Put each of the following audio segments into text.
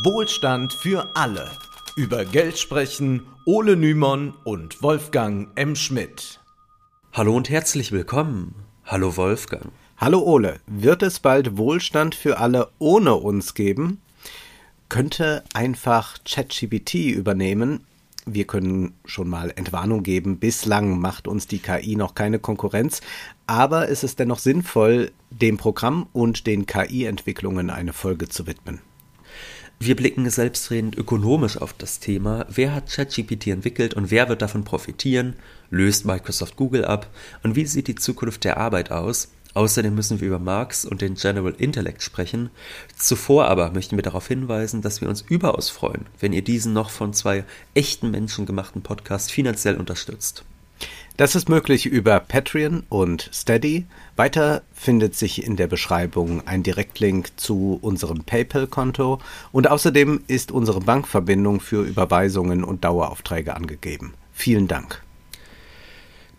Wohlstand für alle. Über Geld sprechen Ole Nymon und Wolfgang M. Schmidt. Hallo und herzlich willkommen. Hallo Wolfgang. Hallo Ole. Wird es bald Wohlstand für alle ohne uns geben? Könnte einfach ChatGPT übernehmen? Wir können schon mal Entwarnung geben. Bislang macht uns die KI noch keine Konkurrenz. Aber ist es dennoch sinnvoll, dem Programm und den KI-Entwicklungen eine Folge zu widmen? Wir blicken selbstredend ökonomisch auf das Thema. Wer hat ChatGPT entwickelt und wer wird davon profitieren? Löst Microsoft Google ab? Und wie sieht die Zukunft der Arbeit aus? Außerdem müssen wir über Marx und den General Intellect sprechen. Zuvor aber möchten wir darauf hinweisen, dass wir uns überaus freuen, wenn ihr diesen noch von zwei echten Menschen gemachten Podcast finanziell unterstützt. Das ist möglich über Patreon und Steady. Weiter findet sich in der Beschreibung ein Direktlink zu unserem PayPal-Konto und außerdem ist unsere Bankverbindung für Überweisungen und Daueraufträge angegeben. Vielen Dank.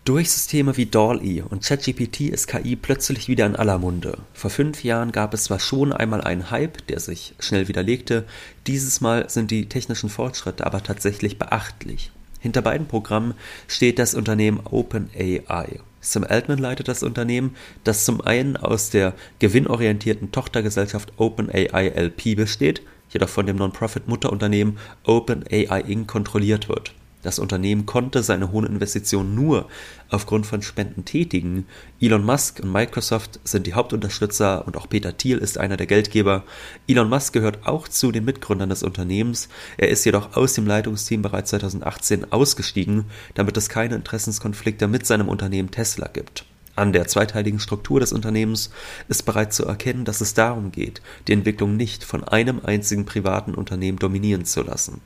Durch Systeme wie DALL-E und ChatGPT ist KI plötzlich wieder in aller Munde. Vor fünf Jahren gab es zwar schon einmal einen Hype, der sich schnell widerlegte, dieses Mal sind die technischen Fortschritte aber tatsächlich beachtlich. Hinter beiden Programmen steht das Unternehmen OpenAI. Sam Altman leitet das Unternehmen, das zum einen aus der gewinnorientierten Tochtergesellschaft OpenAI LP besteht, jedoch von dem Non-Profit-Mutterunternehmen OpenAI Inc. kontrolliert wird. Das Unternehmen konnte seine hohen Investitionen nur aufgrund von Spenden tätigen. Elon Musk und Microsoft sind die Hauptunterstützer und auch Peter Thiel ist einer der Geldgeber. Elon Musk gehört auch zu den Mitgründern des Unternehmens. Er ist jedoch aus dem Leitungsteam bereits 2018 ausgestiegen, damit es keine Interessenskonflikte mit seinem Unternehmen Tesla gibt. An der zweiteiligen Struktur des Unternehmens ist bereits zu erkennen, dass es darum geht, die Entwicklung nicht von einem einzigen privaten Unternehmen dominieren zu lassen.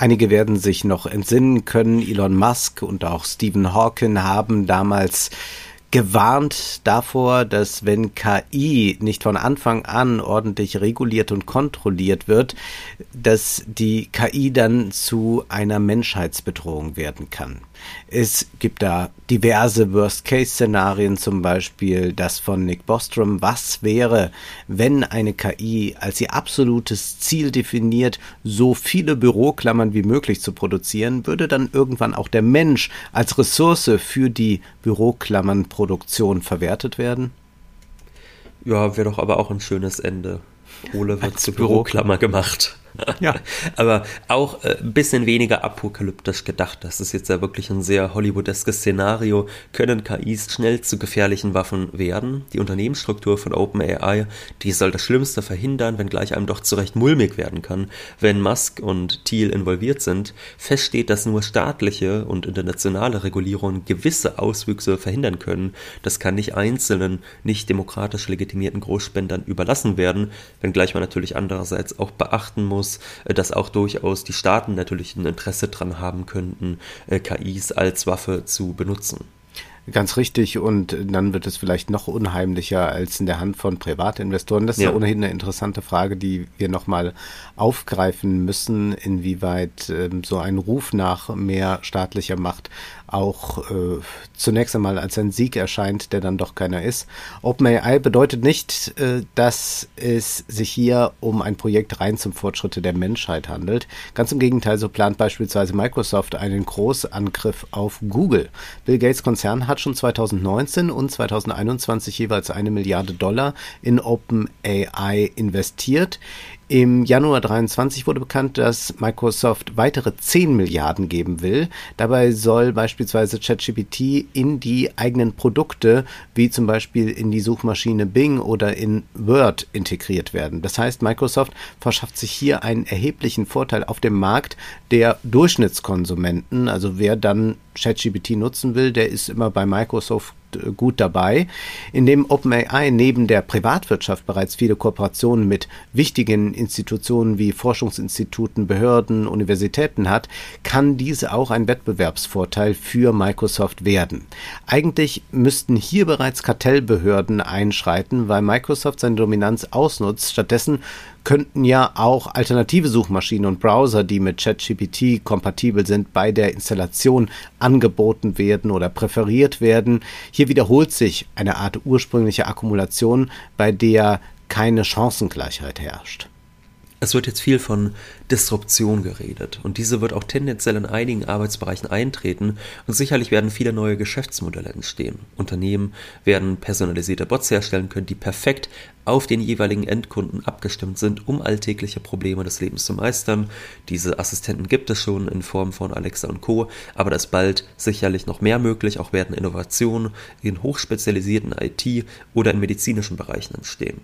Einige werden sich noch entsinnen können, Elon Musk und auch Stephen Hawking haben damals gewarnt davor, dass wenn KI nicht von Anfang an ordentlich reguliert und kontrolliert wird, dass die KI dann zu einer Menschheitsbedrohung werden kann. Es gibt da diverse Worst-Case-Szenarien, zum Beispiel das von Nick Bostrom. Was wäre, wenn eine KI als ihr absolutes Ziel definiert, so viele Büroklammern wie möglich zu produzieren, würde dann irgendwann auch der Mensch als Ressource für die Büroklammernproduktion verwertet werden? Ja, wäre doch aber auch ein schönes Ende. Ole wird zur Büroklammer gemacht. Ja. Aber auch äh, ein bisschen weniger apokalyptisch gedacht. Das ist jetzt ja wirklich ein sehr hollywoodeskes Szenario. Können KIs schnell zu gefährlichen Waffen werden? Die Unternehmensstruktur von OpenAI, die soll das Schlimmste verhindern, wenngleich einem doch zurecht mulmig werden kann, wenn Musk und Thiel involviert sind. Fest steht, dass nur staatliche und internationale Regulierungen gewisse Auswüchse verhindern können. Das kann nicht einzelnen, nicht demokratisch legitimierten Großspendern überlassen werden, wenngleich man natürlich andererseits auch beachten muss, muss, äh, dass auch durchaus die Staaten natürlich ein Interesse daran haben könnten, äh, KIs als Waffe zu benutzen. Ganz richtig. Und dann wird es vielleicht noch unheimlicher als in der Hand von Privatinvestoren. Das ist ja, ja ohnehin eine interessante Frage, die wir nochmal aufgreifen müssen, inwieweit ähm, so ein Ruf nach mehr staatlicher Macht auch äh, zunächst einmal als ein Sieg erscheint, der dann doch keiner ist. OpenAI bedeutet nicht, äh, dass es sich hier um ein Projekt rein zum Fortschritte der Menschheit handelt. Ganz im Gegenteil, so plant beispielsweise Microsoft einen Großangriff auf Google. Bill Gates Konzern hat schon 2019 und 2021 jeweils eine Milliarde Dollar in OpenAI investiert. Im Januar 23 wurde bekannt, dass Microsoft weitere 10 Milliarden geben will. Dabei soll beispielsweise ChatGPT in die eigenen Produkte, wie zum Beispiel in die Suchmaschine Bing oder in Word integriert werden. Das heißt, Microsoft verschafft sich hier einen erheblichen Vorteil auf dem Markt der Durchschnittskonsumenten. Also wer dann ChatGPT nutzen will, der ist immer bei Microsoft gut dabei, indem OpenAI neben der Privatwirtschaft bereits viele Kooperationen mit wichtigen Institutionen wie Forschungsinstituten, Behörden, Universitäten hat, kann diese auch ein Wettbewerbsvorteil für Microsoft werden. Eigentlich müssten hier bereits Kartellbehörden einschreiten, weil Microsoft seine Dominanz ausnutzt. Stattdessen könnten ja auch alternative Suchmaschinen und Browser, die mit ChatGPT kompatibel sind, bei der Installation angeboten werden oder präferiert werden. Hier wiederholt sich eine Art ursprüngliche Akkumulation, bei der keine Chancengleichheit herrscht. Es wird jetzt viel von Disruption geredet und diese wird auch tendenziell in einigen Arbeitsbereichen eintreten und sicherlich werden viele neue Geschäftsmodelle entstehen. Unternehmen werden personalisierte Bots herstellen können, die perfekt auf den jeweiligen Endkunden abgestimmt sind, um alltägliche Probleme des Lebens zu meistern. Diese Assistenten gibt es schon in Form von Alexa und Co., aber da ist bald sicherlich noch mehr möglich, auch werden Innovationen in hochspezialisierten IT- oder in medizinischen Bereichen entstehen.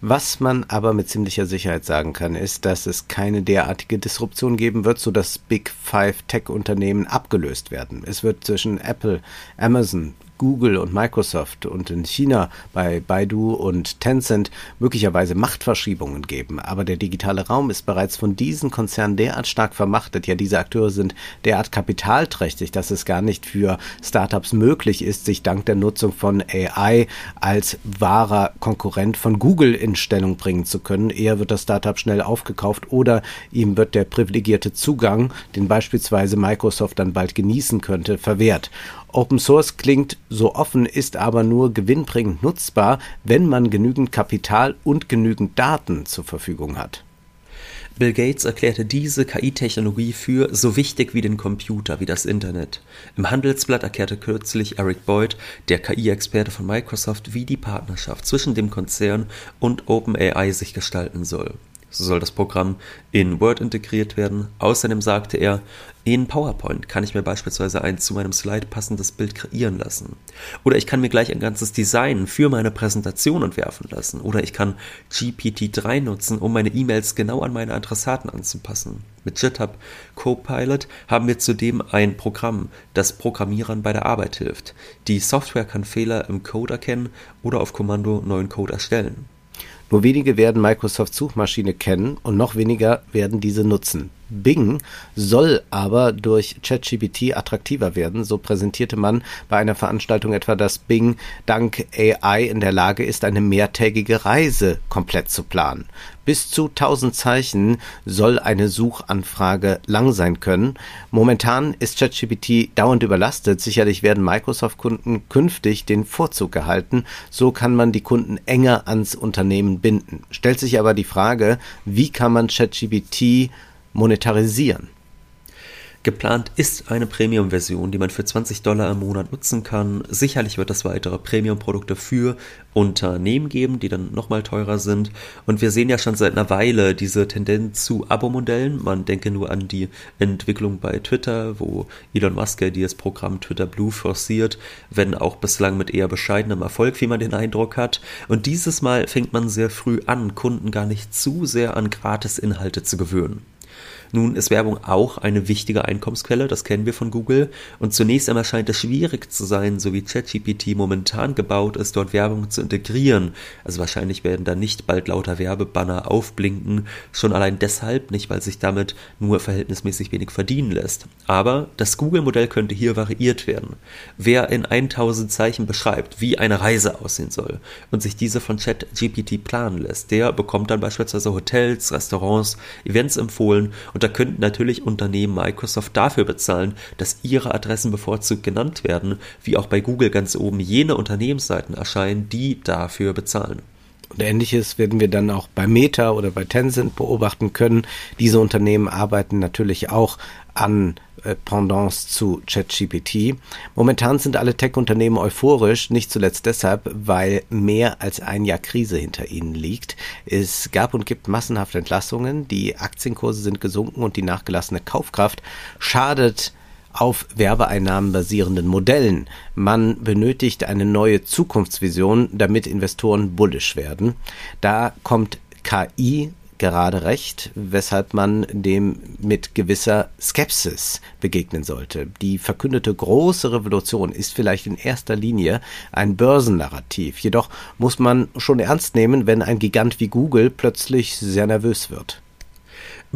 Was man aber mit ziemlicher Sicherheit sagen kann, ist, dass es keine derartige Disruption geben wird, sodass Big Five Tech-Unternehmen abgelöst werden. Es wird zwischen Apple, Amazon, Google und Microsoft und in China bei Baidu und Tencent möglicherweise Machtverschiebungen geben. Aber der digitale Raum ist bereits von diesen Konzernen derart stark vermachtet. Ja, diese Akteure sind derart kapitalträchtig, dass es gar nicht für Startups möglich ist, sich dank der Nutzung von AI als wahrer Konkurrent von Google in Stellung bringen zu können. Eher wird das Startup schnell aufgekauft oder ihm wird der privilegierte Zugang, den beispielsweise Microsoft dann bald genießen könnte, verwehrt. Open Source klingt so offen, ist aber nur gewinnbringend nutzbar, wenn man genügend Kapital und genügend Daten zur Verfügung hat. Bill Gates erklärte diese KI-Technologie für so wichtig wie den Computer, wie das Internet. Im Handelsblatt erklärte kürzlich Eric Boyd, der KI-Experte von Microsoft, wie die Partnerschaft zwischen dem Konzern und OpenAI sich gestalten soll. So soll das Programm in Word integriert werden. Außerdem sagte er, in PowerPoint kann ich mir beispielsweise ein zu meinem Slide passendes Bild kreieren lassen. Oder ich kann mir gleich ein ganzes Design für meine Präsentation entwerfen lassen. Oder ich kann GPT-3 nutzen, um meine E-Mails genau an meine Adressaten anzupassen. Mit GitHub Copilot haben wir zudem ein Programm, das Programmierern bei der Arbeit hilft. Die Software kann Fehler im Code erkennen oder auf Kommando neuen Code erstellen. Nur wenige werden Microsofts Suchmaschine kennen und noch weniger werden diese nutzen. Bing soll aber durch ChatGPT attraktiver werden. So präsentierte man bei einer Veranstaltung etwa, dass Bing dank AI in der Lage ist, eine mehrtägige Reise komplett zu planen. Bis zu 1000 Zeichen soll eine Suchanfrage lang sein können. Momentan ist ChatGPT dauernd überlastet. Sicherlich werden Microsoft-Kunden künftig den Vorzug erhalten. So kann man die Kunden enger ans Unternehmen binden. Stellt sich aber die Frage, wie kann man ChatGPT monetarisieren. Geplant ist eine Premium-Version, die man für 20 Dollar im Monat nutzen kann. Sicherlich wird es weitere Premium-Produkte für Unternehmen geben, die dann nochmal teurer sind. Und wir sehen ja schon seit einer Weile diese Tendenz zu Abo-Modellen. Man denke nur an die Entwicklung bei Twitter, wo Elon Musk ja dieses Programm Twitter Blue forciert, wenn auch bislang mit eher bescheidenem Erfolg, wie man den Eindruck hat. Und dieses Mal fängt man sehr früh an, Kunden gar nicht zu sehr an Gratis-Inhalte zu gewöhnen. Nun ist Werbung auch eine wichtige Einkommensquelle, das kennen wir von Google. Und zunächst einmal scheint es schwierig zu sein, so wie ChatGPT momentan gebaut ist, dort Werbung zu integrieren. Also wahrscheinlich werden da nicht bald lauter Werbebanner aufblinken, schon allein deshalb nicht, weil sich damit nur verhältnismäßig wenig verdienen lässt. Aber das Google-Modell könnte hier variiert werden. Wer in 1000 Zeichen beschreibt, wie eine Reise aussehen soll und sich diese von ChatGPT planen lässt, der bekommt dann beispielsweise Hotels, Restaurants, Events empfohlen und da könnten natürlich Unternehmen Microsoft dafür bezahlen, dass ihre Adressen bevorzugt genannt werden, wie auch bei Google ganz oben jene Unternehmensseiten erscheinen, die dafür bezahlen. Und ähnliches werden wir dann auch bei Meta oder bei Tencent beobachten können. Diese Unternehmen arbeiten natürlich auch an äh, Pendants zu ChatGPT. Momentan sind alle Tech-Unternehmen euphorisch, nicht zuletzt deshalb, weil mehr als ein Jahr Krise hinter ihnen liegt. Es gab und gibt massenhaft Entlassungen, die Aktienkurse sind gesunken und die nachgelassene Kaufkraft schadet auf Werbeeinnahmen basierenden Modellen. Man benötigt eine neue Zukunftsvision, damit Investoren bullisch werden. Da kommt KI gerade recht, weshalb man dem mit gewisser Skepsis begegnen sollte. Die verkündete große Revolution ist vielleicht in erster Linie ein Börsennarrativ. Jedoch muss man schon ernst nehmen, wenn ein Gigant wie Google plötzlich sehr nervös wird.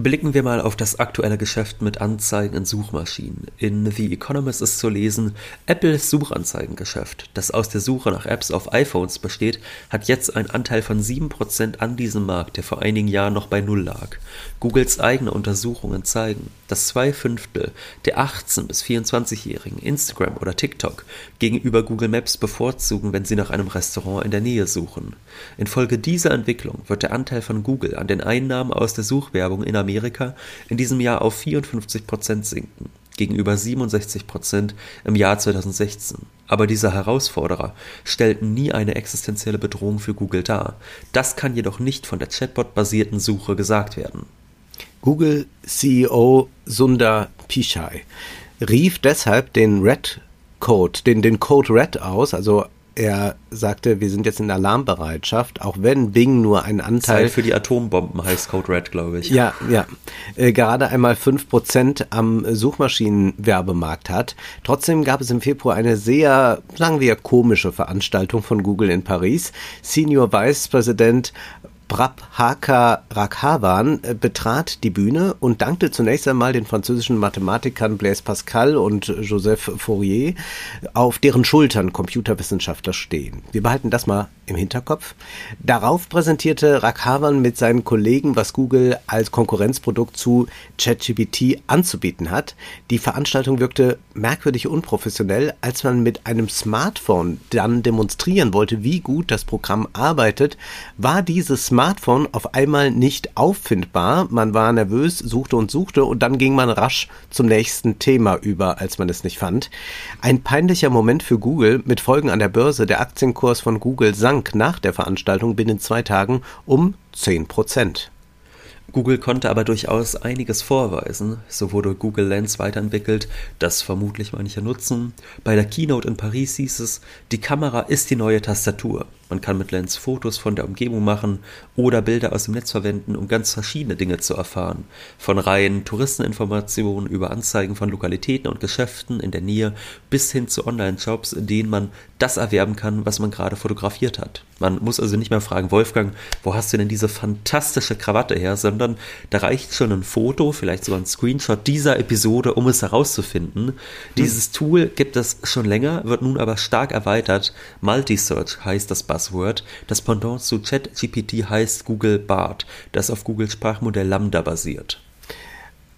Blicken wir mal auf das aktuelle Geschäft mit Anzeigen in Suchmaschinen. In The Economist ist zu lesen, Apples Suchanzeigengeschäft, das aus der Suche nach Apps auf iPhones besteht, hat jetzt einen Anteil von 7% an diesem Markt, der vor einigen Jahren noch bei Null lag. Googles eigene Untersuchungen zeigen, dass zwei Fünftel der 18- bis 24-Jährigen Instagram oder TikTok gegenüber Google Maps bevorzugen, wenn sie nach einem Restaurant in der Nähe suchen. Infolge dieser Entwicklung wird der Anteil von Google an den Einnahmen aus der Suchwerbung in Amerika in diesem Jahr auf 54 Prozent sinken, gegenüber 67 Prozent im Jahr 2016. Aber diese Herausforderer stellten nie eine existenzielle Bedrohung für Google dar. Das kann jedoch nicht von der Chatbot-basierten Suche gesagt werden. Google CEO Sundar Pichai rief deshalb den Red Code, den, den Code Red aus, also er sagte, wir sind jetzt in Alarmbereitschaft, auch wenn Bing nur einen Anteil. Zeit für die Atombomben heißt Code Red, glaube ich. Ja, ja. Äh, gerade einmal 5% am Suchmaschinenwerbemarkt hat. Trotzdem gab es im Februar eine sehr, sagen wir, komische Veranstaltung von Google in Paris. Senior Vice President Prabhakar Raghavan äh, betrat die Bühne und dankte zunächst einmal den französischen Mathematikern Blaise Pascal und Joseph Fourier, auf deren Schultern Computerwissenschaftler stehen. Wir behalten das mal im Hinterkopf. Darauf präsentierte Raghavan mit seinen Kollegen, was Google als Konkurrenzprodukt zu ChatGPT anzubieten hat. Die Veranstaltung wirkte merkwürdig unprofessionell, als man mit einem Smartphone dann demonstrieren wollte, wie gut das Programm arbeitet, war dieses Smartphone auf einmal nicht auffindbar. Man war nervös, suchte und suchte und dann ging man rasch zum nächsten Thema über, als man es nicht fand. Ein peinlicher Moment für Google mit Folgen an der Börse. Der Aktienkurs von Google sank nach der Veranstaltung binnen zwei Tagen um 10 Prozent. Google konnte aber durchaus einiges vorweisen. So wurde Google Lens weiterentwickelt, das vermutlich manche nutzen. Bei der Keynote in Paris hieß es, die Kamera ist die neue Tastatur. Man kann mit Lens Fotos von der Umgebung machen oder Bilder aus dem Netz verwenden, um ganz verschiedene Dinge zu erfahren. Von reinen Touristeninformationen über Anzeigen von Lokalitäten und Geschäften in der Nähe bis hin zu Online-Shops, in denen man das erwerben kann, was man gerade fotografiert hat. Man muss also nicht mehr fragen, Wolfgang, wo hast du denn diese fantastische Krawatte her, sondern da reicht schon ein Foto, vielleicht sogar ein Screenshot dieser Episode, um es herauszufinden. Dieses Tool gibt es schon länger, wird nun aber stark erweitert. Multisearch heißt das Buzzword. Das Pendant zu ChatGPT heißt Google Bart, das auf Google Sprachmodell Lambda basiert.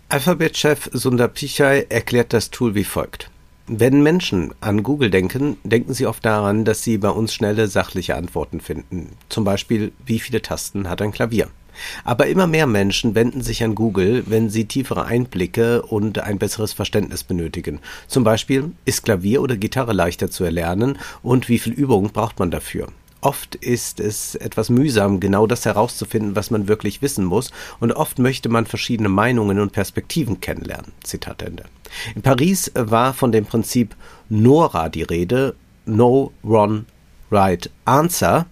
Alphabet-Chef Sundar Pichai erklärt das Tool wie folgt. Wenn Menschen an Google denken, denken sie oft daran, dass sie bei uns schnelle, sachliche Antworten finden. Zum Beispiel, wie viele Tasten hat ein Klavier? Aber immer mehr Menschen wenden sich an Google, wenn sie tiefere Einblicke und ein besseres Verständnis benötigen. Zum Beispiel, ist Klavier oder Gitarre leichter zu erlernen und wie viel Übung braucht man dafür? Oft ist es etwas mühsam, genau das herauszufinden, was man wirklich wissen muss, und oft möchte man verschiedene Meinungen und Perspektiven kennenlernen. Zitat Ende. In Paris war von dem Prinzip NORA die Rede, No Wrong Right Answer.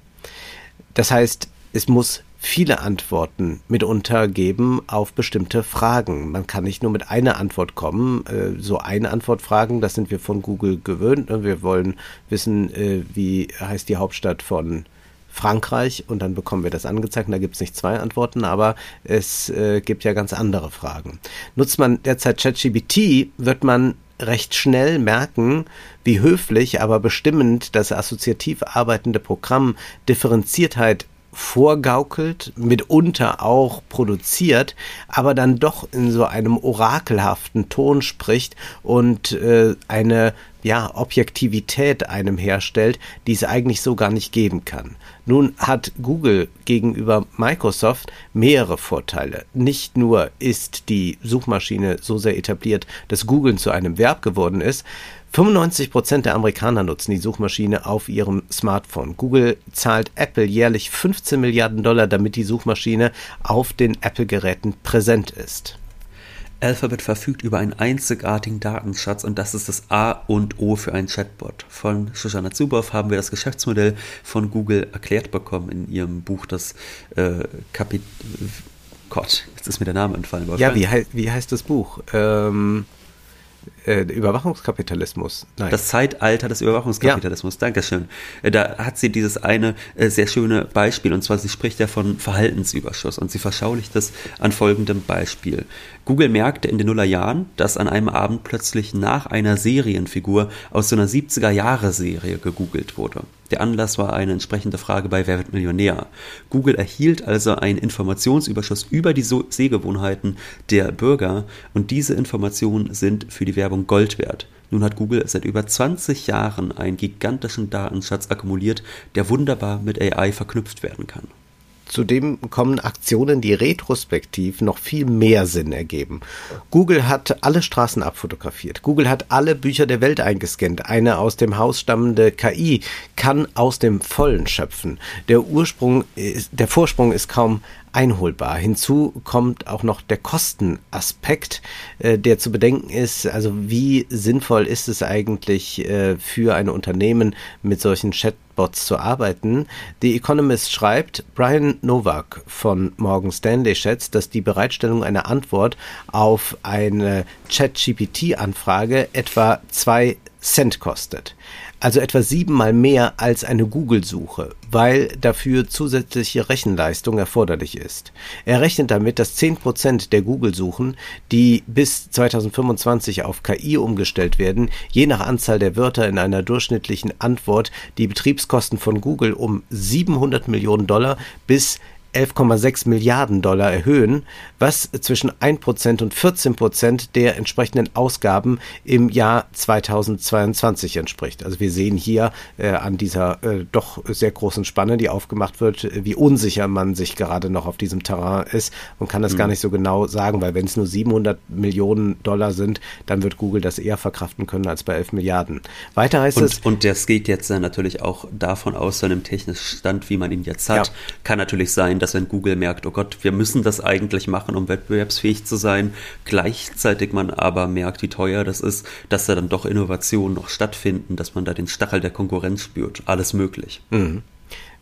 Das heißt, es muss viele Antworten mitunter geben auf bestimmte Fragen. Man kann nicht nur mit einer Antwort kommen. Äh, so eine Antwort fragen, das sind wir von Google gewöhnt. Ne? Wir wollen wissen, äh, wie heißt die Hauptstadt von Frankreich und dann bekommen wir das angezeigt. Und da gibt es nicht zwei Antworten, aber es äh, gibt ja ganz andere Fragen. Nutzt man derzeit ChatGPT, wird man recht schnell merken, wie höflich, aber bestimmend das assoziativ arbeitende Programm Differenziertheit vorgaukelt, mitunter auch produziert, aber dann doch in so einem orakelhaften Ton spricht und äh, eine ja, Objektivität einem herstellt, die es eigentlich so gar nicht geben kann. Nun hat Google gegenüber Microsoft mehrere Vorteile. Nicht nur ist die Suchmaschine so sehr etabliert, dass Google zu einem Verb geworden ist, 95 Prozent der Amerikaner nutzen die Suchmaschine auf ihrem Smartphone. Google zahlt Apple jährlich 15 Milliarden Dollar, damit die Suchmaschine auf den Apple-Geräten präsent ist. Alphabet verfügt über einen einzigartigen Datenschatz und das ist das A und O für einen Chatbot. Von Shoshana Zuboff haben wir das Geschäftsmodell von Google erklärt bekommen in ihrem Buch, das äh, Kapit Gott, jetzt ist mir der Name entfallen. Wolfgang. Ja, wie, hei wie heißt das Buch? Ähm, äh, Überwachungskapitalismus. Nein. Das Zeitalter des Überwachungskapitalismus. Ja. Dankeschön. Äh, da hat sie dieses eine äh, sehr schöne Beispiel, und zwar sie spricht ja von Verhaltensüberschuss und sie verschaulicht das an folgendem Beispiel. Google merkte in den Nullerjahren, dass an einem Abend plötzlich nach einer Serienfigur aus so einer 70er-Jahre-Serie gegoogelt wurde. Der Anlass war eine entsprechende Frage bei Wer wird Millionär. Google erhielt also einen Informationsüberschuss über die Sehgewohnheiten der Bürger und diese Informationen sind für die Werbung Gold wert. Nun hat Google seit über 20 Jahren einen gigantischen Datenschatz akkumuliert, der wunderbar mit AI verknüpft werden kann. Zudem kommen Aktionen, die retrospektiv noch viel mehr Sinn ergeben. Google hat alle Straßen abfotografiert. Google hat alle Bücher der Welt eingescannt. Eine aus dem Haus stammende KI kann aus dem Vollen schöpfen. Der Ursprung der Vorsprung ist kaum einholbar. Hinzu kommt auch noch der Kostenaspekt, äh, der zu bedenken ist. Also wie sinnvoll ist es eigentlich äh, für ein Unternehmen mit solchen Chatbots zu arbeiten? The Economist schreibt, Brian Novak von Morgan Stanley schätzt, dass die Bereitstellung einer Antwort auf eine Chat-GPT-Anfrage etwa zwei Cent kostet also etwa siebenmal mehr als eine Google-Suche, weil dafür zusätzliche Rechenleistung erforderlich ist. Er rechnet damit, dass 10% der Google-Suchen, die bis 2025 auf KI umgestellt werden, je nach Anzahl der Wörter in einer durchschnittlichen Antwort die Betriebskosten von Google um 700 Millionen Dollar bis 11,6 Milliarden Dollar erhöhen, was zwischen 1% und 14% der entsprechenden Ausgaben im Jahr 2022 entspricht. Also wir sehen hier äh, an dieser äh, doch sehr großen Spanne, die aufgemacht wird, wie unsicher man sich gerade noch auf diesem Terrain ist und kann das mhm. gar nicht so genau sagen, weil wenn es nur 700 Millionen Dollar sind, dann wird Google das eher verkraften können als bei 11 Milliarden. Weiter heißt und, es... Und das geht jetzt natürlich auch davon aus, so einem technischen Stand, wie man ihn jetzt hat, ja. kann natürlich sein, dass wenn Google merkt, oh Gott, wir müssen das eigentlich machen, um wettbewerbsfähig zu sein, gleichzeitig man aber merkt, wie teuer das ist, dass da dann doch Innovationen noch stattfinden, dass man da den Stachel der Konkurrenz spürt. Alles möglich. Mhm.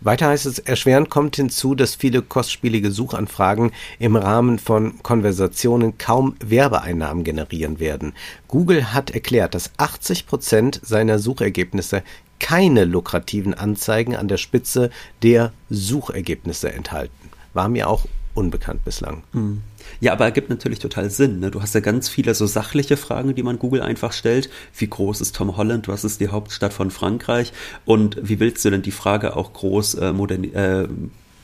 Weiter heißt es, erschwerend kommt hinzu, dass viele kostspielige Suchanfragen im Rahmen von Konversationen kaum Werbeeinnahmen generieren werden. Google hat erklärt, dass 80 Prozent seiner Suchergebnisse keine lukrativen Anzeigen an der Spitze der Suchergebnisse enthalten. War mir auch unbekannt bislang. Mhm. Ja, aber ergibt natürlich total Sinn. Ne? Du hast ja ganz viele so sachliche Fragen, die man Google einfach stellt. Wie groß ist Tom Holland? Was ist die Hauptstadt von Frankreich? Und wie willst du denn die Frage auch groß äh, modern, äh,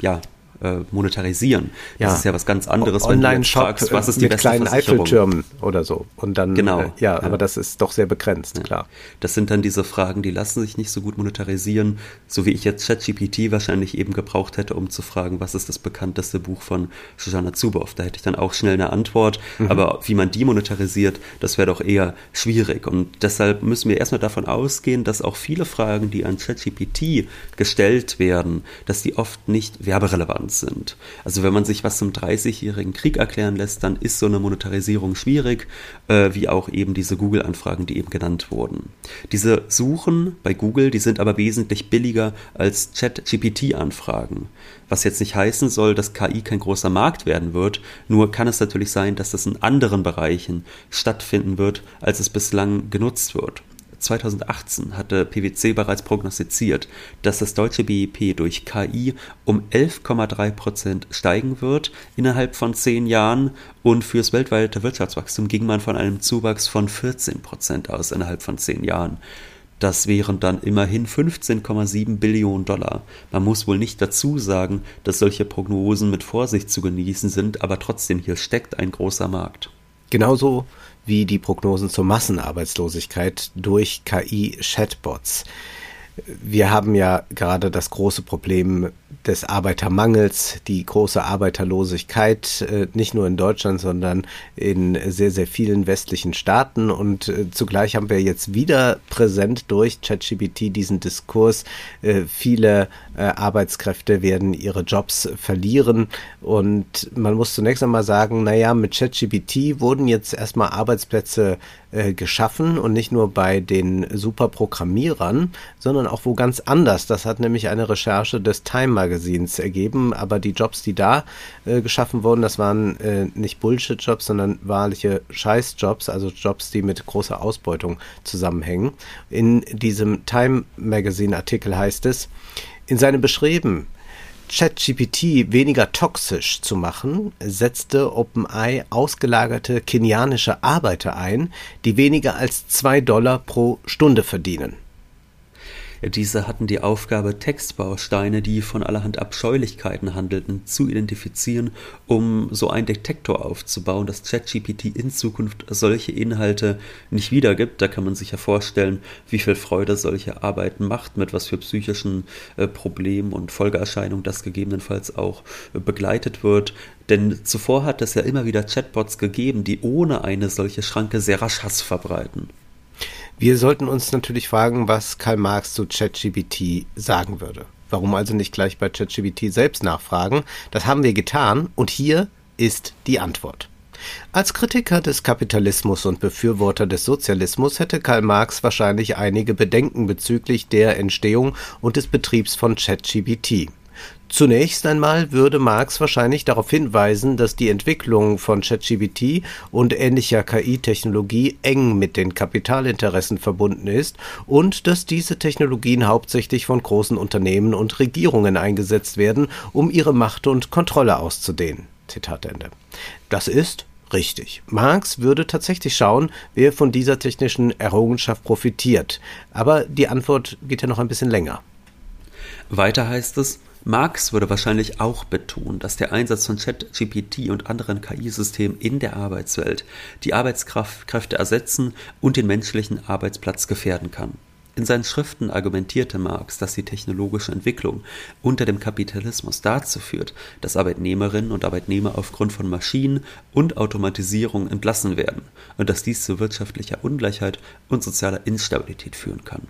ja, äh, monetarisieren. Das ja. ist ja was ganz anderes, wenn du fragst, was ist die mit beste kleinen Eiffeltürmen oder so. Und dann, genau. Äh, ja, ja, aber das ist doch sehr begrenzt, ja. klar. Das sind dann diese Fragen, die lassen sich nicht so gut monetarisieren, so wie ich jetzt ChatGPT wahrscheinlich eben gebraucht hätte, um zu fragen, was ist das bekannteste Buch von Shoshana Zuboff. Da hätte ich dann auch schnell eine Antwort, mhm. aber wie man die monetarisiert, das wäre doch eher schwierig. Und deshalb müssen wir erstmal davon ausgehen, dass auch viele Fragen, die an ChatGPT gestellt werden, dass die oft nicht werberelevant sind. Also wenn man sich was zum 30-jährigen Krieg erklären lässt, dann ist so eine Monetarisierung schwierig, äh, wie auch eben diese Google-Anfragen, die eben genannt wurden. Diese Suchen bei Google, die sind aber wesentlich billiger als Chat-GPT-Anfragen. Was jetzt nicht heißen soll, dass KI kein großer Markt werden wird, nur kann es natürlich sein, dass das in anderen Bereichen stattfinden wird, als es bislang genutzt wird. 2018 hatte PwC bereits prognostiziert, dass das deutsche BIP durch KI um 11,3 Prozent steigen wird innerhalb von zehn Jahren und fürs weltweite Wirtschaftswachstum ging man von einem Zuwachs von 14 Prozent aus innerhalb von zehn Jahren. Das wären dann immerhin 15,7 Billionen Dollar. Man muss wohl nicht dazu sagen, dass solche Prognosen mit Vorsicht zu genießen sind, aber trotzdem hier steckt ein großer Markt. Genauso wie die Prognosen zur Massenarbeitslosigkeit durch KI-Chatbots. Wir haben ja gerade das große Problem des Arbeitermangels, die große Arbeiterlosigkeit, äh, nicht nur in Deutschland, sondern in sehr, sehr vielen westlichen Staaten. Und äh, zugleich haben wir jetzt wieder präsent durch ChatGPT diesen Diskurs. Äh, viele Arbeitskräfte werden ihre Jobs verlieren. Und man muss zunächst einmal sagen, naja, mit ChatGPT wurden jetzt erstmal Arbeitsplätze geschaffen und nicht nur bei den Superprogrammierern, sondern auch wo ganz anders. Das hat nämlich eine Recherche des Time Magazins ergeben. Aber die Jobs, die da äh, geschaffen wurden, das waren äh, nicht Bullshit-Jobs, sondern wahrliche Scheiß-Jobs, also Jobs, die mit großer Ausbeutung zusammenhängen. In diesem Time Magazine-Artikel heißt es, in seinem Beschreiben ChatGPT weniger toxisch zu machen, setzte OpenAI ausgelagerte kenianische Arbeiter ein, die weniger als zwei Dollar pro Stunde verdienen. Diese hatten die Aufgabe, Textbausteine, die von allerhand Abscheulichkeiten handelten, zu identifizieren, um so einen Detektor aufzubauen, dass ChatGPT in Zukunft solche Inhalte nicht wiedergibt. Da kann man sich ja vorstellen, wie viel Freude solche Arbeiten macht, mit was für psychischen äh, Problemen und Folgeerscheinungen das gegebenenfalls auch äh, begleitet wird. Denn zuvor hat es ja immer wieder Chatbots gegeben, die ohne eine solche Schranke sehr rasch Hass verbreiten. Wir sollten uns natürlich fragen, was Karl Marx zu ChatGPT sagen würde. Warum also nicht gleich bei ChatGPT selbst nachfragen? Das haben wir getan und hier ist die Antwort. Als Kritiker des Kapitalismus und Befürworter des Sozialismus hätte Karl Marx wahrscheinlich einige Bedenken bezüglich der Entstehung und des Betriebs von ChatGPT. Zunächst einmal würde Marx wahrscheinlich darauf hinweisen, dass die Entwicklung von ChatGPT und ähnlicher KI-Technologie eng mit den Kapitalinteressen verbunden ist und dass diese Technologien hauptsächlich von großen Unternehmen und Regierungen eingesetzt werden, um ihre Macht und Kontrolle auszudehnen. Zitat Ende. Das ist Richtig. Marx würde tatsächlich schauen, wer von dieser technischen Errungenschaft profitiert. Aber die Antwort geht ja noch ein bisschen länger. Weiter heißt es, Marx würde wahrscheinlich auch betonen, dass der Einsatz von ChatGPT und anderen KI-Systemen in der Arbeitswelt die Arbeitskräfte ersetzen und den menschlichen Arbeitsplatz gefährden kann. In seinen Schriften argumentierte Marx, dass die technologische Entwicklung unter dem Kapitalismus dazu führt, dass Arbeitnehmerinnen und Arbeitnehmer aufgrund von Maschinen und Automatisierung entlassen werden und dass dies zu wirtschaftlicher Ungleichheit und sozialer Instabilität führen kann.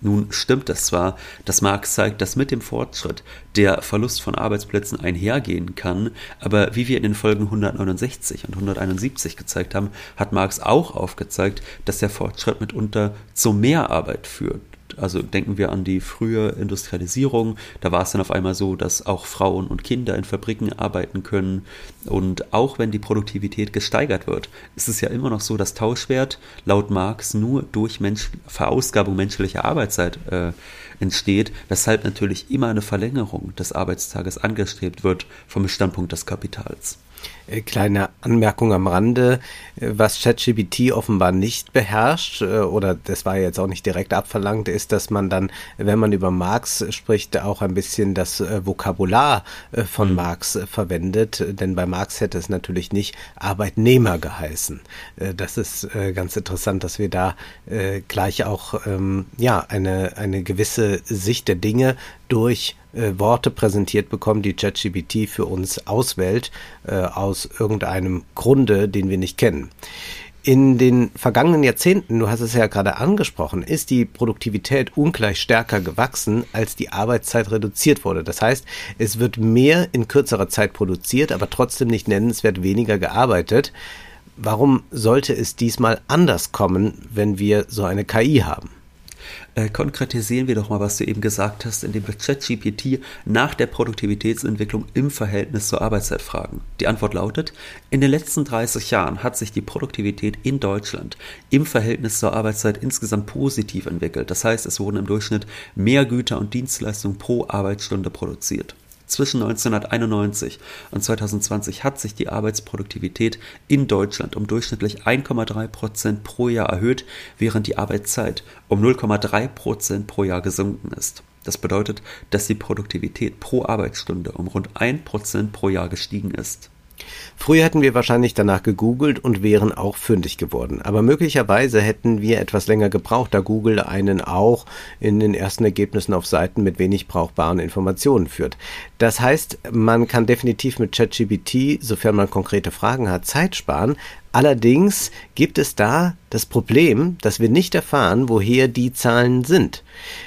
Nun stimmt es zwar, dass Marx zeigt, dass mit dem Fortschritt der Verlust von Arbeitsplätzen einhergehen kann, aber wie wir in den Folgen 169 und 171 gezeigt haben, hat Marx auch aufgezeigt, dass der Fortschritt mitunter zu mehr Arbeit führt also denken wir an die frühe Industrialisierung. Da war es dann auf einmal so, dass auch Frauen und Kinder in Fabriken arbeiten können. Und auch wenn die Produktivität gesteigert wird, ist es ja immer noch so, dass Tauschwert laut Marx nur durch Mensch Verausgabung menschlicher Arbeitszeit äh, entsteht, weshalb natürlich immer eine Verlängerung des Arbeitstages angestrebt wird vom Standpunkt des Kapitals. Äh, kleine Anmerkung am Rande, äh, was ChatGPT offenbar nicht beherrscht, äh, oder das war jetzt auch nicht direkt abverlangt, ist, dass man dann, wenn man über Marx spricht, auch ein bisschen das Vokabular von mhm. Marx verwendet, denn bei Marx hätte es natürlich nicht Arbeitnehmer geheißen. Das ist ganz interessant, dass wir da gleich auch ähm, ja eine, eine gewisse Sicht der Dinge durch Worte präsentiert bekommen, die ChatGPT für uns auswählt, äh, aus irgendeinem Grunde, den wir nicht kennen. In den vergangenen Jahrzehnten, du hast es ja gerade angesprochen, ist die Produktivität ungleich stärker gewachsen, als die Arbeitszeit reduziert wurde. Das heißt, es wird mehr in kürzerer Zeit produziert, aber trotzdem nicht nennenswert weniger gearbeitet. Warum sollte es diesmal anders kommen, wenn wir so eine KI haben? Äh, konkretisieren wir doch mal, was du eben gesagt hast, indem wir ChatGPT nach der Produktivitätsentwicklung im Verhältnis zur Arbeitszeit fragen. Die Antwort lautet, in den letzten 30 Jahren hat sich die Produktivität in Deutschland im Verhältnis zur Arbeitszeit insgesamt positiv entwickelt. Das heißt, es wurden im Durchschnitt mehr Güter und Dienstleistungen pro Arbeitsstunde produziert. Zwischen 1991 und 2020 hat sich die Arbeitsproduktivität in Deutschland um durchschnittlich 1,3 Prozent pro Jahr erhöht, während die Arbeitszeit um 0,3 Prozent pro Jahr gesunken ist. Das bedeutet, dass die Produktivität pro Arbeitsstunde um rund 1 Prozent pro Jahr gestiegen ist. Früher hätten wir wahrscheinlich danach gegoogelt und wären auch fündig geworden. Aber möglicherweise hätten wir etwas länger gebraucht, da Google einen auch in den ersten Ergebnissen auf Seiten mit wenig brauchbaren Informationen führt. Das heißt, man kann definitiv mit ChatGPT, sofern man konkrete Fragen hat, Zeit sparen, Allerdings gibt es da das Problem, dass wir nicht erfahren, woher die Zahlen sind.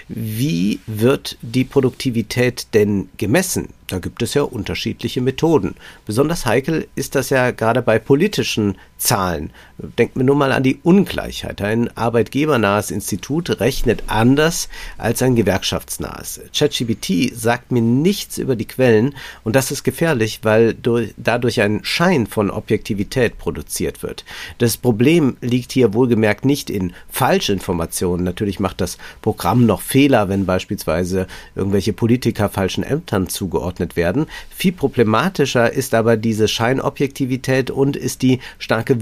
Wie wird die Produktivität denn gemessen? Da gibt es ja unterschiedliche Methoden. Besonders heikel ist das ja gerade bei politischen Zahlen. Denkt mir nur mal an die Ungleichheit. Ein arbeitgebernahes Institut rechnet anders als ein gewerkschaftsnahes. ChatGPT sagt mir nichts über die Quellen und das ist gefährlich, weil durch, dadurch ein Schein von Objektivität produziert wird. Das Problem liegt hier wohlgemerkt nicht in Falschinformationen. Natürlich macht das Programm noch Fehler, wenn beispielsweise irgendwelche Politiker falschen Ämtern zugeordnet werden. Viel problematischer ist aber diese Scheinobjektivität und ist die starke starke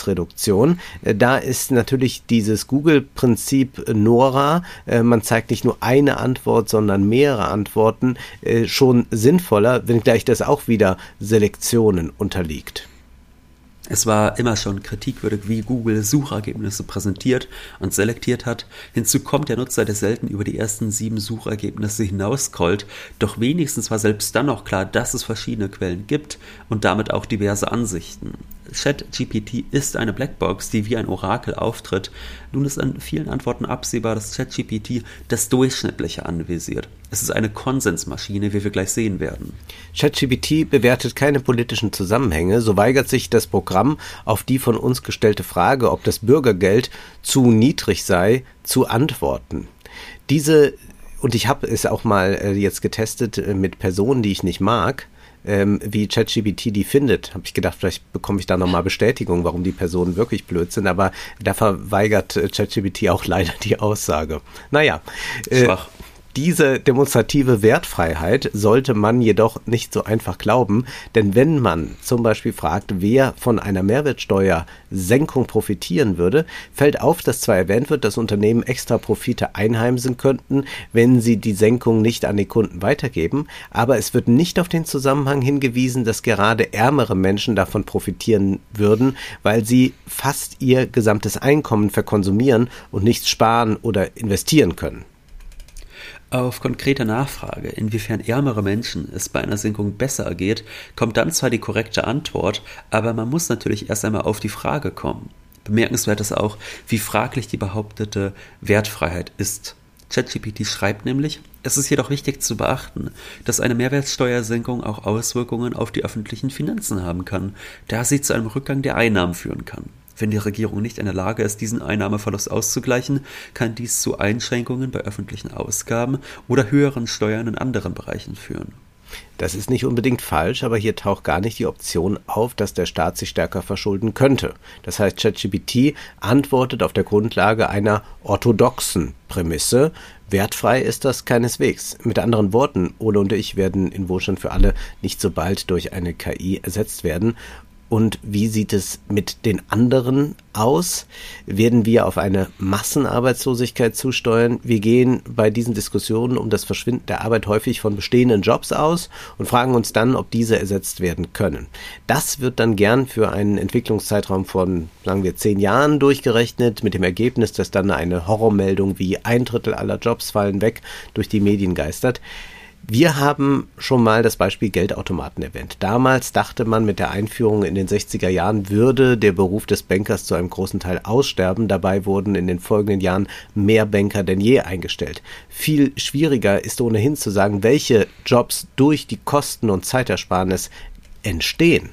Wirklichkeitsreduktion. Äh, da ist natürlich dieses Google-Prinzip Nora, äh, man zeigt nicht nur eine Antwort, sondern mehrere Antworten, äh, schon sinnvoller, wenngleich das auch wieder Selektionen unterliegt. Es war immer schon kritikwürdig, wie Google Suchergebnisse präsentiert und selektiert hat. Hinzu kommt der Nutzer, der selten über die ersten sieben Suchergebnisse hinausscrollt. Doch wenigstens war selbst dann noch klar, dass es verschiedene Quellen gibt und damit auch diverse Ansichten. ChatGPT ist eine Blackbox, die wie ein Orakel auftritt. Nun ist an vielen Antworten absehbar, dass ChatGPT das Durchschnittliche anvisiert. Es ist eine Konsensmaschine, wie wir gleich sehen werden. ChatGPT bewertet keine politischen Zusammenhänge, so weigert sich das Programm auf die von uns gestellte Frage, ob das Bürgergeld zu niedrig sei, zu antworten. Diese und ich habe es auch mal äh, jetzt getestet äh, mit Personen, die ich nicht mag ähm, wie ChatGPT die findet. Habe ich gedacht, vielleicht bekomme ich da nochmal Bestätigung, warum die Personen wirklich blöd sind. Aber da verweigert äh, ChatGPT auch leider die Aussage. Naja. Äh, Schwach. Diese demonstrative Wertfreiheit sollte man jedoch nicht so einfach glauben, denn wenn man zum Beispiel fragt, wer von einer Mehrwertsteuersenkung profitieren würde, fällt auf, dass zwar erwähnt wird, dass Unternehmen extra Profite einheimsen könnten, wenn sie die Senkung nicht an die Kunden weitergeben, aber es wird nicht auf den Zusammenhang hingewiesen, dass gerade ärmere Menschen davon profitieren würden, weil sie fast ihr gesamtes Einkommen verkonsumieren und nichts sparen oder investieren können. Auf konkrete Nachfrage, inwiefern ärmere Menschen es bei einer Senkung besser ergeht, kommt dann zwar die korrekte Antwort, aber man muss natürlich erst einmal auf die Frage kommen. Bemerkenswert ist auch, wie fraglich die behauptete Wertfreiheit ist. ChatGPT schreibt nämlich, es ist jedoch wichtig zu beachten, dass eine Mehrwertsteuersenkung auch Auswirkungen auf die öffentlichen Finanzen haben kann, da sie zu einem Rückgang der Einnahmen führen kann. Wenn die Regierung nicht in der Lage ist, diesen Einnahmeverlust auszugleichen, kann dies zu Einschränkungen bei öffentlichen Ausgaben oder höheren Steuern in anderen Bereichen führen. Das ist nicht unbedingt falsch, aber hier taucht gar nicht die Option auf, dass der Staat sich stärker verschulden könnte. Das heißt, ChatGPT antwortet auf der Grundlage einer orthodoxen Prämisse. Wertfrei ist das keineswegs. Mit anderen Worten, Ole und ich werden in Wohlstand für alle nicht so bald durch eine KI ersetzt werden. Und wie sieht es mit den anderen aus? Werden wir auf eine Massenarbeitslosigkeit zusteuern? Wir gehen bei diesen Diskussionen um das Verschwinden der Arbeit häufig von bestehenden Jobs aus und fragen uns dann, ob diese ersetzt werden können. Das wird dann gern für einen Entwicklungszeitraum von, sagen wir, zehn Jahren durchgerechnet, mit dem Ergebnis, dass dann eine Horrormeldung wie ein Drittel aller Jobs fallen weg durch die Medien geistert. Wir haben schon mal das Beispiel Geldautomaten erwähnt. Damals dachte man, mit der Einführung in den 60er Jahren würde der Beruf des Bankers zu einem großen Teil aussterben. Dabei wurden in den folgenden Jahren mehr Banker denn je eingestellt. Viel schwieriger ist ohnehin zu sagen, welche Jobs durch die Kosten- und Zeitersparnis entstehen.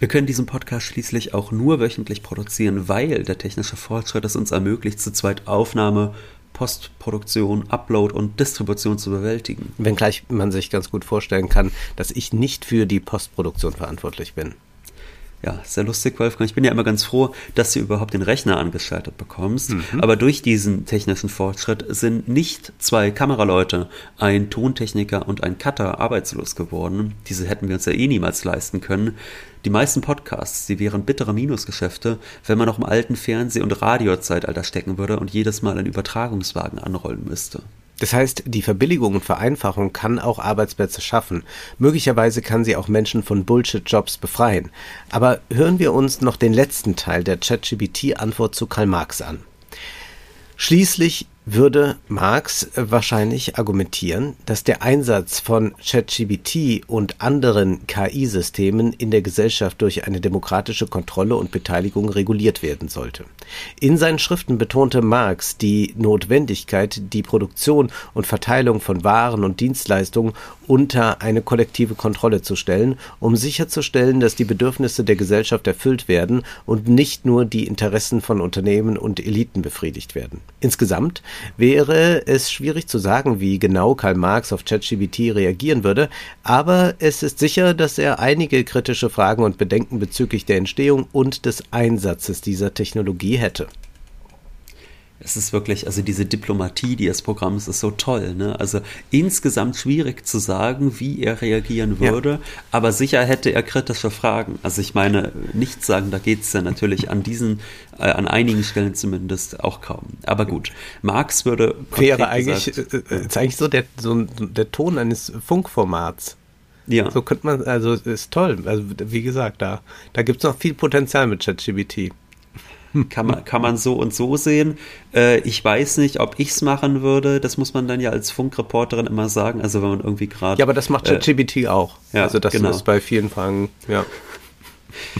Wir können diesen Podcast schließlich auch nur wöchentlich produzieren, weil der technische Fortschritt es uns ermöglicht, zu zweit Aufnahme, Postproduktion, Upload und Distribution zu bewältigen. Wenngleich man sich ganz gut vorstellen kann, dass ich nicht für die Postproduktion verantwortlich bin. Ja, sehr lustig, Wolfgang. Ich bin ja immer ganz froh, dass du überhaupt den Rechner angeschaltet bekommst. Mhm. Aber durch diesen technischen Fortschritt sind nicht zwei Kameraleute, ein Tontechniker und ein Cutter arbeitslos geworden. Diese hätten wir uns ja eh niemals leisten können. Die meisten Podcasts, die wären bittere Minusgeschäfte, wenn man noch im alten Fernseh- und Radiozeitalter stecken würde und jedes Mal einen Übertragungswagen anrollen müsste. Das heißt, die Verbilligung und Vereinfachung kann auch Arbeitsplätze schaffen. Möglicherweise kann sie auch Menschen von Bullshit-Jobs befreien. Aber hören wir uns noch den letzten Teil der ChatGPT-Antwort zu Karl Marx an. Schließlich würde Marx wahrscheinlich argumentieren, dass der Einsatz von ChatGPT und anderen KI-Systemen in der Gesellschaft durch eine demokratische Kontrolle und Beteiligung reguliert werden sollte. In seinen Schriften betonte Marx die Notwendigkeit, die Produktion und Verteilung von Waren und Dienstleistungen unter eine kollektive Kontrolle zu stellen, um sicherzustellen, dass die Bedürfnisse der Gesellschaft erfüllt werden und nicht nur die Interessen von Unternehmen und Eliten befriedigt werden. Insgesamt wäre es schwierig zu sagen, wie genau Karl Marx auf ChatGPT reagieren würde, aber es ist sicher, dass er einige kritische Fragen und Bedenken bezüglich der Entstehung und des Einsatzes dieser Technologie hätte es ist wirklich, also diese Diplomatie dieses Programms ist so toll. Ne? Also insgesamt schwierig zu sagen, wie er reagieren würde, ja. aber sicher hätte er kritische Fragen. Also ich meine, nichts sagen, da geht es ja natürlich an diesen, äh, an einigen Stellen zumindest auch kaum. Aber gut, Marx würde. Wäre eigentlich, gesagt, äh, äh, ist eigentlich so der, so der Ton eines Funkformats. Ja. So könnte man, also ist toll. Also wie gesagt, da, da gibt es noch viel Potenzial mit ChatGBT. Kann man, kann man so und so sehen. Äh, ich weiß nicht, ob ich es machen würde. Das muss man dann ja als Funkreporterin immer sagen. Also wenn man irgendwie gerade. Ja, aber das macht ChatGPT äh, auch. Ja, also das genau. ist bei vielen Fragen, ja.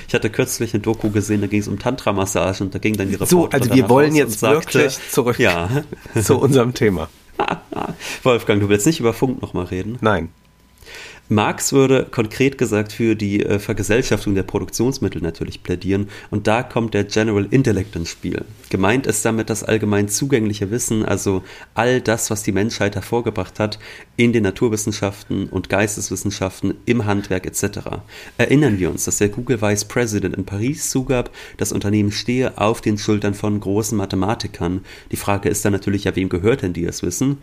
Ich hatte kürzlich eine Doku gesehen, da ging es um Tantra-Massage und da ging dann die Reporterin So, also wir wollen jetzt wirklich sagte, zurück ja. zu unserem Thema. Wolfgang, du willst nicht über Funk nochmal reden? Nein. Marx würde konkret gesagt für die äh, Vergesellschaftung der Produktionsmittel natürlich plädieren und da kommt der General Intellect ins Spiel. Gemeint ist damit das allgemein zugängliche Wissen, also all das, was die Menschheit hervorgebracht hat in den Naturwissenschaften und Geisteswissenschaften, im Handwerk etc. Erinnern wir uns, dass der Google Vice President in Paris zugab, das Unternehmen stehe auf den Schultern von großen Mathematikern. Die Frage ist dann natürlich, ja, wem gehört denn dieses Wissen?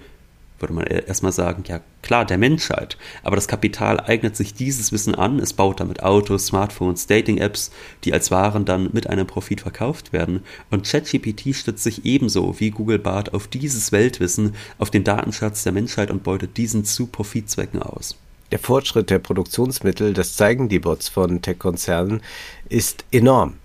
Würde man erstmal sagen, ja klar, der Menschheit. Aber das Kapital eignet sich dieses Wissen an, es baut damit Autos, Smartphones, Dating-Apps, die als Waren dann mit einem Profit verkauft werden. Und ChatGPT stützt sich ebenso wie Google Bart auf dieses Weltwissen, auf den Datenschatz der Menschheit und beutet diesen zu Profitzwecken aus. Der Fortschritt der Produktionsmittel, das zeigen die Bots von Tech-Konzernen, ist enorm.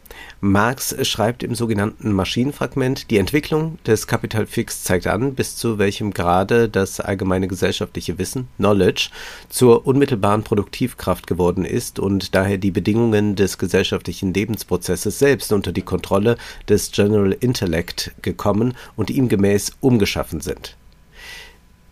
Marx schreibt im sogenannten Maschinenfragment, die Entwicklung des Capital Fix zeigt an, bis zu welchem Grade das allgemeine gesellschaftliche Wissen (Knowledge) zur unmittelbaren Produktivkraft geworden ist und daher die Bedingungen des gesellschaftlichen Lebensprozesses selbst unter die Kontrolle des General Intellect gekommen und ihm gemäß umgeschaffen sind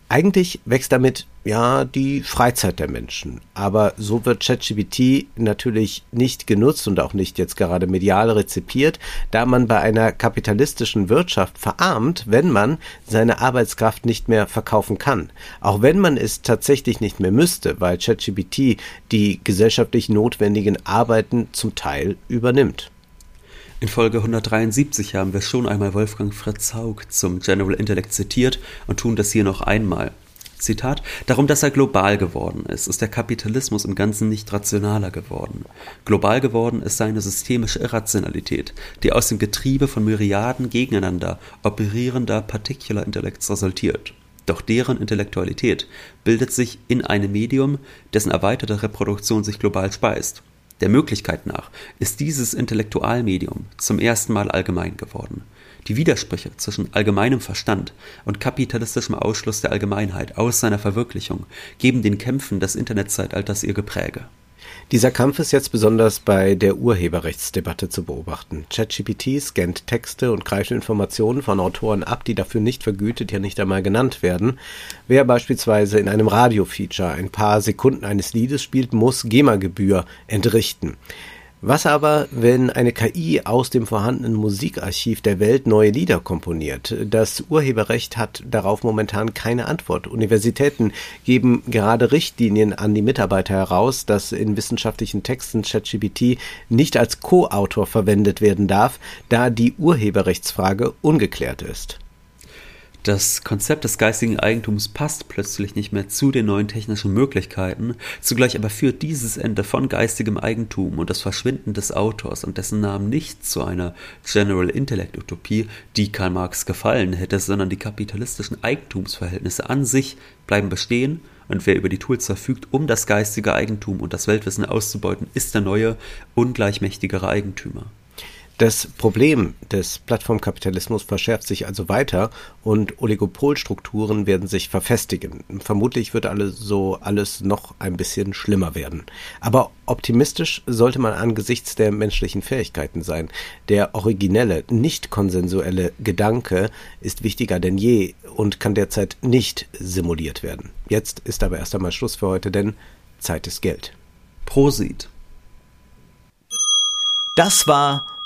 eigentlich wächst damit ja die Freizeit der Menschen. Aber so wird ChatGPT natürlich nicht genutzt und auch nicht jetzt gerade medial rezipiert, da man bei einer kapitalistischen Wirtschaft verarmt, wenn man seine Arbeitskraft nicht mehr verkaufen kann. Auch wenn man es tatsächlich nicht mehr müsste, weil ChatGPT die gesellschaftlich notwendigen Arbeiten zum Teil übernimmt. In Folge 173 haben wir schon einmal Wolfgang Fritz Haug zum General Intellect zitiert und tun das hier noch einmal. Zitat, darum, dass er global geworden ist, ist der Kapitalismus im Ganzen nicht rationaler geworden. Global geworden ist seine systemische Irrationalität, die aus dem Getriebe von Myriaden gegeneinander operierender Particular Intellects resultiert. Doch deren Intellektualität bildet sich in einem Medium, dessen erweiterte Reproduktion sich global speist. Der Möglichkeit nach ist dieses Intellektualmedium zum ersten Mal allgemein geworden. Die Widersprüche zwischen allgemeinem Verstand und kapitalistischem Ausschluss der Allgemeinheit aus seiner Verwirklichung geben den Kämpfen des Internetzeitalters ihr Gepräge. Dieser Kampf ist jetzt besonders bei der Urheberrechtsdebatte zu beobachten. ChatGPT scannt Texte und greift Informationen von Autoren ab, die dafür nicht vergütet, ja nicht einmal genannt werden. Wer beispielsweise in einem Radiofeature ein paar Sekunden eines Liedes spielt, muss GEMA-Gebühr entrichten. Was aber, wenn eine KI aus dem vorhandenen Musikarchiv der Welt neue Lieder komponiert? Das Urheberrecht hat darauf momentan keine Antwort. Universitäten geben gerade Richtlinien an die Mitarbeiter heraus, dass in wissenschaftlichen Texten ChatGPT nicht als Co-Autor verwendet werden darf, da die Urheberrechtsfrage ungeklärt ist. Das Konzept des geistigen Eigentums passt plötzlich nicht mehr zu den neuen technischen Möglichkeiten, zugleich aber führt dieses Ende von geistigem Eigentum und das Verschwinden des Autors und dessen Namen nicht zu einer General Intellect Utopie, die Karl Marx gefallen hätte, sondern die kapitalistischen Eigentumsverhältnisse an sich bleiben bestehen und wer über die Tools verfügt, um das geistige Eigentum und das Weltwissen auszubeuten, ist der neue, ungleichmächtigere Eigentümer. Das Problem des Plattformkapitalismus verschärft sich also weiter und Oligopolstrukturen werden sich verfestigen. Vermutlich wird alles so alles noch ein bisschen schlimmer werden. Aber optimistisch sollte man angesichts der menschlichen Fähigkeiten sein. Der originelle, nicht konsensuelle Gedanke ist wichtiger denn je und kann derzeit nicht simuliert werden. Jetzt ist aber erst einmal Schluss für heute, denn Zeit ist Geld. Prosit. Das war